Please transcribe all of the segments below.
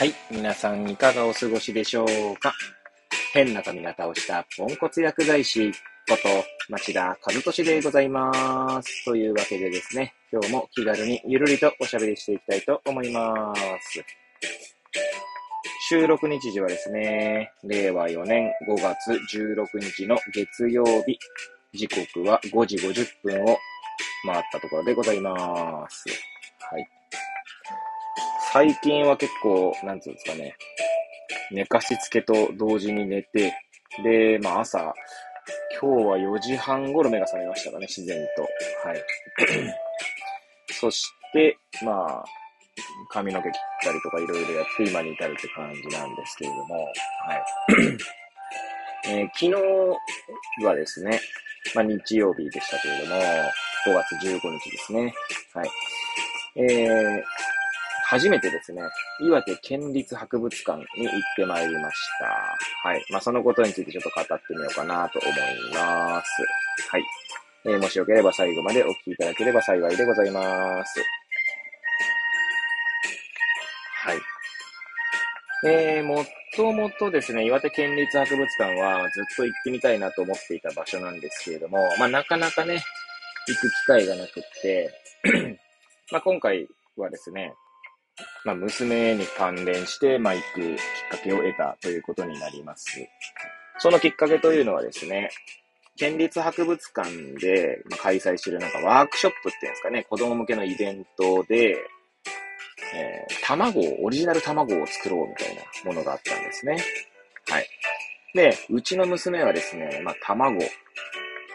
はい。皆さんいかがお過ごしでしょうか？変な髪型をしたポンコツ薬剤師こと町田和俊でございます。というわけでですね、今日も気軽にゆるりとおしゃべりしていきたいと思います。収録日時はですね、令和4年5月16日の月曜日、時刻は5時50分を回ったところでございます。はい。最近は結構、なんつうんですかね、寝かしつけと同時に寝て、で、まあ朝、今日は4時半頃目が覚めましたかね、自然と。はい。そして、まあ、髪の毛切ったりとかいろいろやって今に至るって感じなんですけれども、はい。えー昨日はですね、まあ日曜日でしたけれども、5月15日ですね。はい。えー、初めてですね、岩手県立博物館に行ってまいりました。はい。まあ、そのことについてちょっと語ってみようかなと思います。はい。えーもしよければ最後までお聞きいただければ幸いでございます。はい。えー、もともとですね、岩手県立博物館はずっと行ってみたいなと思っていた場所なんですけれども、まあ、なかなかね、行く機会がなくって、まあ、今回はですね、まあ、娘に関連して、まあ、行くきっかけを得たということになります。そのきっかけというのはですね、県立博物館で開催しているなんかワークショップっていうんですかね、子供向けのイベントで、えー卵を、オリジナル卵を作ろうみたいなものがあったんですね。はい。で、うちの娘はですね、まあ、卵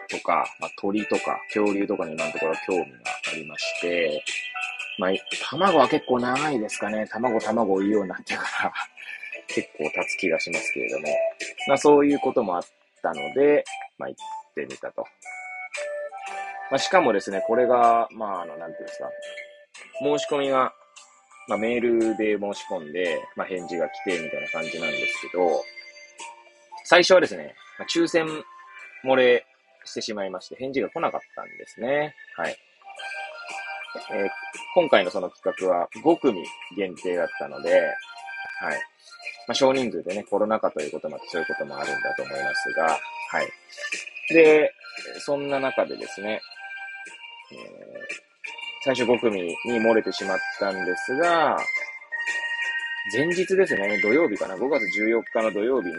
とか、まあ、鳥とか、恐竜とかに今のところ興味がありまして、まあ、卵は結構長いですかね。卵、卵を言うようになってから 結構経つ気がしますけれども。まあ、そういうこともあったので、まあ、行ってみたと。まあ、しかもですね、これが、まあ、あの、なんていうんですか。申し込みが、まあ、メールで申し込んで、まあ、返事が来て、みたいな感じなんですけど、最初はですね、まあ、抽選漏れしてしまいまして、返事が来なかったんですね。はい。えー今回のその企画は5組限定だったので、はい。まあ、少人数でね、コロナ禍ということもあって、そういうこともあるんだと思いますが、はい。で、そんな中でですね、えー最初5組に漏れてしまったんですが、前日ですね、土曜日かな、5月14日の土曜日に、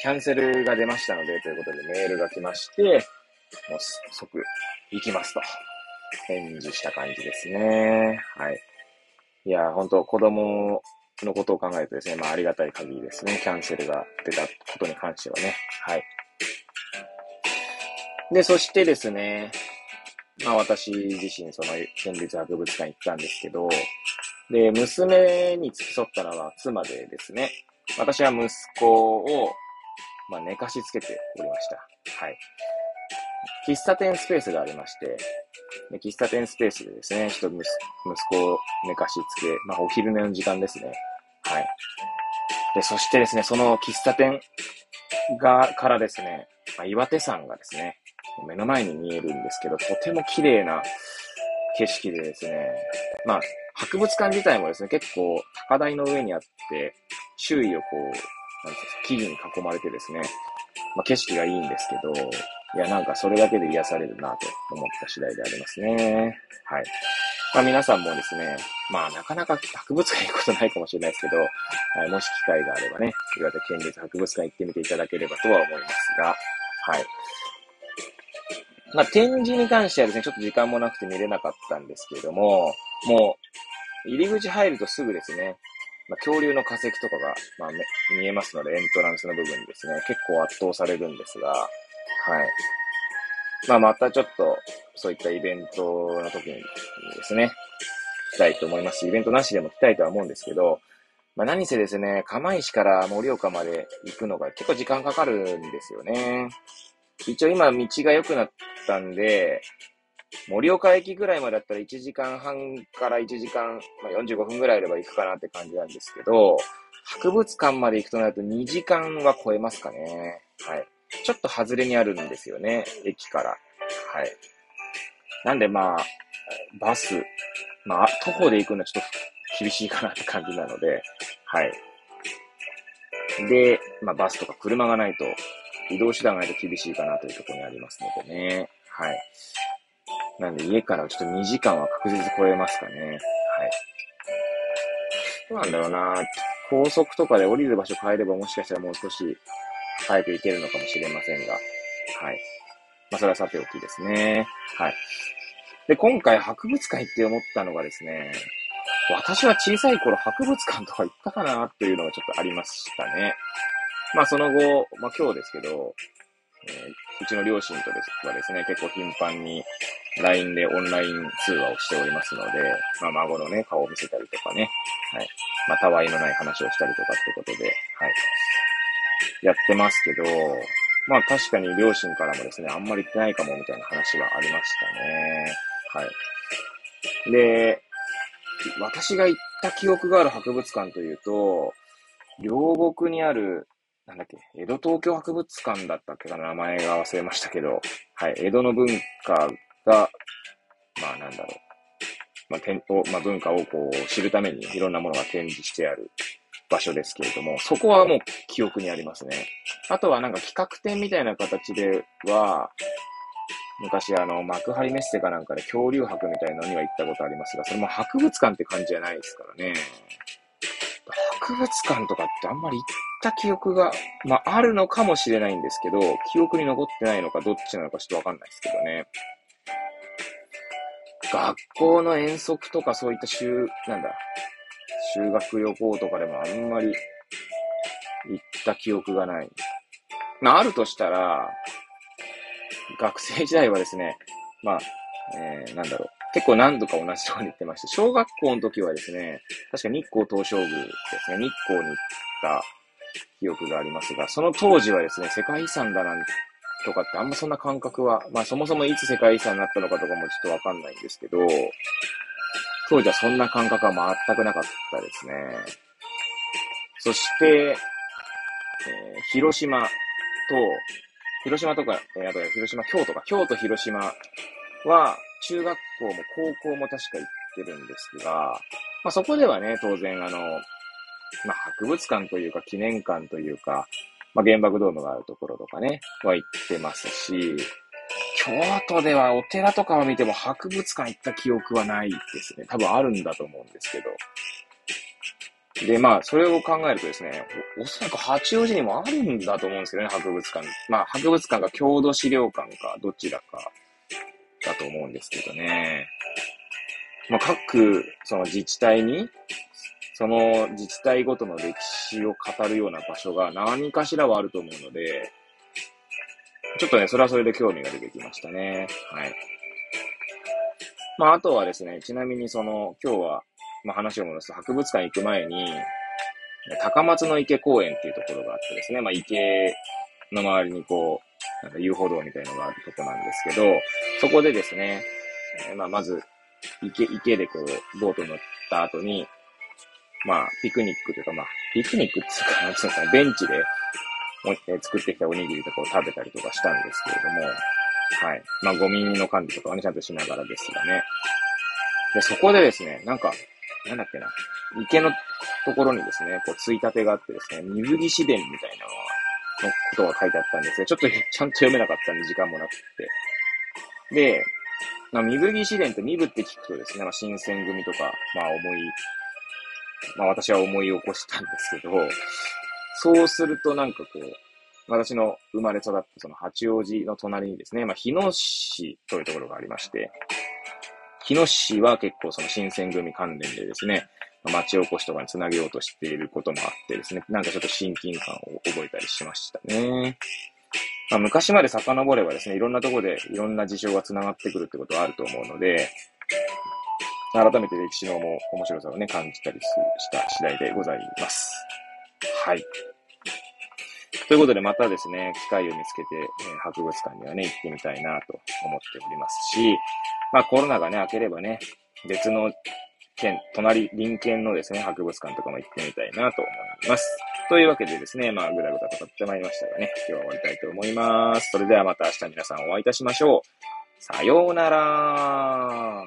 キャンセルが出ましたので、ということでメールが来まして、もう即行きますと。返事した感じですね。はい。いや、本当子供のことを考えるとですね、まあありがたい限りですね。キャンセルが出たことに関してはね。はい。で、そしてですね、まあ私自身その県立博物館行ったんですけど、で、娘に付き添ったのは妻でですね、私は息子を、まあ寝かしつけておりました。はい。喫茶店スペースがありまして、で喫茶店スペースでですね、ちょっと息子を寝かしつけ、まあお昼寝の時間ですね。はい。で、そしてですね、その喫茶店が、からですね、まあ、岩手山がですね、目の前に見えるんですけど、とても綺麗な景色でですね、まあ、博物館自体もですね、結構高台の上にあって、周囲をこう、なんていうんですか、木々に囲まれてですね、まあ、景色がいいんですけど、いや、なんかそれだけで癒されるなと思った次第でありますね。はい。まあ皆さんもですね、まあなかなか博物館行くことないかもしれないですけど、はい、もし機会があればね、岩手県立博物館行ってみていただければとは思いますが、はい。まあ展示に関してはですね、ちょっと時間もなくて見れなかったんですけれども、もう、入り口入るとすぐですね、まあ、恐竜の化石とかが、まあ、見えますので、エントランスの部分にですね、結構圧倒されるんですが、はい。まあ、またちょっと、そういったイベントの時にですね、来たいと思いますし、イベントなしでも来たいとは思うんですけど、まあ、何せですね、釜石から盛岡まで行くのが結構時間かかるんですよね。一応今道が良くなったんで、盛岡駅ぐらいまでだったら1時間半から1時間、まあ、45分ぐらいあれば行くかなって感じなんですけど、博物館まで行くとなると2時間は超えますかね。はい。ちょっと外れにあるんですよね、駅から。はい。なんでまあ、バス、まあ、徒歩で行くのはちょっと厳しいかなって感じなので、はい。で、まあ、バスとか車がないと、移動手段がないと厳しいかなというところにありますのでね。はい。なんで家からちょっと2時間は確実超えますかね。はい。どうなんだろうな高速とかで降りる場所変えればもしかしたらもう少し早く行けるのかもしれませんが。はい。まあ、それはさておきですね。はい。で、今回博物館行って思ったのがですね、私は小さい頃博物館とか行ったかなっていうのがちょっとありましたね。まあその後、まあ今日ですけど、えー、うちの両親とですはですね、結構頻繁に LINE でオンライン通話をしておりますので、まあ孫のね、顔を見せたりとかね、はい。まあたわいのない話をしたりとかってことで、はい。やってますけど、まあ確かに両親からもですね、あんまり行ってないかもみたいな話はありましたね。はい。で、私が行った記憶がある博物館というと、両国にある、なんだっけ、江戸東京博物館だったっけかな、名前が忘れましたけど、はい、江戸の文化が、まあなんだろう、まあ、まあ、文化をこう知るためにいろんなものが展示してある場所ですけれども、そこはもう記憶にありますね。あとはなんか企画展みたいな形では、昔あの、幕張メッセかなんかで恐竜博みたいなのには行ったことありますが、それも博物館って感じじゃないですからね。博物館とかってあんまり行った記憶が、まあ、あるのかもしれないんですけど、記憶に残ってないのかどっちなのかちょっとわかんないですけどね。学校の遠足とかそういった修、なんだ、修学旅行とかでもあんまり行った記憶がない。まあ、あるとしたら、学生時代はですね、まあ、えー、なんだろう。結構何度か同じところに行ってまして、小学校の時はですね、確か日光東照宮ですね、日光に行った記憶がありますが、その当時はですね、世界遺産だなんとかってあんまそんな感覚は、まあそもそもいつ世界遺産になったのかとかもちょっとわかんないんですけど、当時はそんな感覚は全くなかったですね。そして、えー、広島と、広島とか、えー、あと広島、京都か、京都、広島は、中学校も高校も確か行ってるんですが、まあそこではね、当然あの、まあ博物館というか記念館というか、まあ原爆ドームがあるところとかね、は行ってますし、京都ではお寺とかを見ても博物館行った記憶はないですね。多分あるんだと思うんですけど。で、まあ、それを考えるとですね、おそらく八王子にもあるんだと思うんですけどね、博物館。まあ、博物館か郷土資料館か、どちらかだと思うんですけどね。まあ、各、その自治体に、その自治体ごとの歴史を語るような場所が何かしらはあると思うので、ちょっとね、それはそれで興味が出てきましたね。はい。まあ、あとはですね、ちなみにその、今日は、まあ、話を戻すと、博物館行く前に、高松の池公園っていうところがあってですね、まあ、池の周りにこう、なんか遊歩道みたいのがあるとこなんですけど、そこでですね、まあ、まず、池、池でこう、ボート乗った後に、まあ、ピクニックというか、まあ、ピクニックっていうか、なんつうのかな、ベンチで、え作ってきたおにぎりとかを食べたりとかしたんですけれども、はい。まあ、ゴミの管理とかはね、ちゃんとしながらですがね。で、そこでですね、なんか、なんだっけな、池のところにですね、こう、ついたてがあってですね、水着市伝みたいなのが、のことが書いてあったんですが、ちょっと ちゃんと読めなかったんで時間もなくて。で、まあ、水着試練って身分って聞くとですね、まあ、新選組とか、まあ、思い、まあ、私は思い起こしたんですけど、そうするとなんかこう、私の生まれ育ったその八王子の隣にですね、まあ、日野市というところがありまして、日野市は結構その新選組関連でですね、町おこしとかにつなげようとしていることもあってですね、なんかちょっと親近感を覚えたりしましたね。まあ、昔まで遡ればですね、いろんなところでいろんな事象が繋がってくるってことはあると思うので、改めて歴史の面白さをね、感じたりした次第でございます。はい。ということで、またですね、機会を見つけて、えー、博物館にはね、行ってみたいなと思っておりますし、まあコロナがね、明ければね、別の県、隣、隣県のですね、博物館とかも行ってみたいなと思います。というわけでですね、まあ、ぐだぐだと語ってまいりましたがね、今日は終わりたいと思います。それではまた明日皆さんお会いいたしましょう。さようなら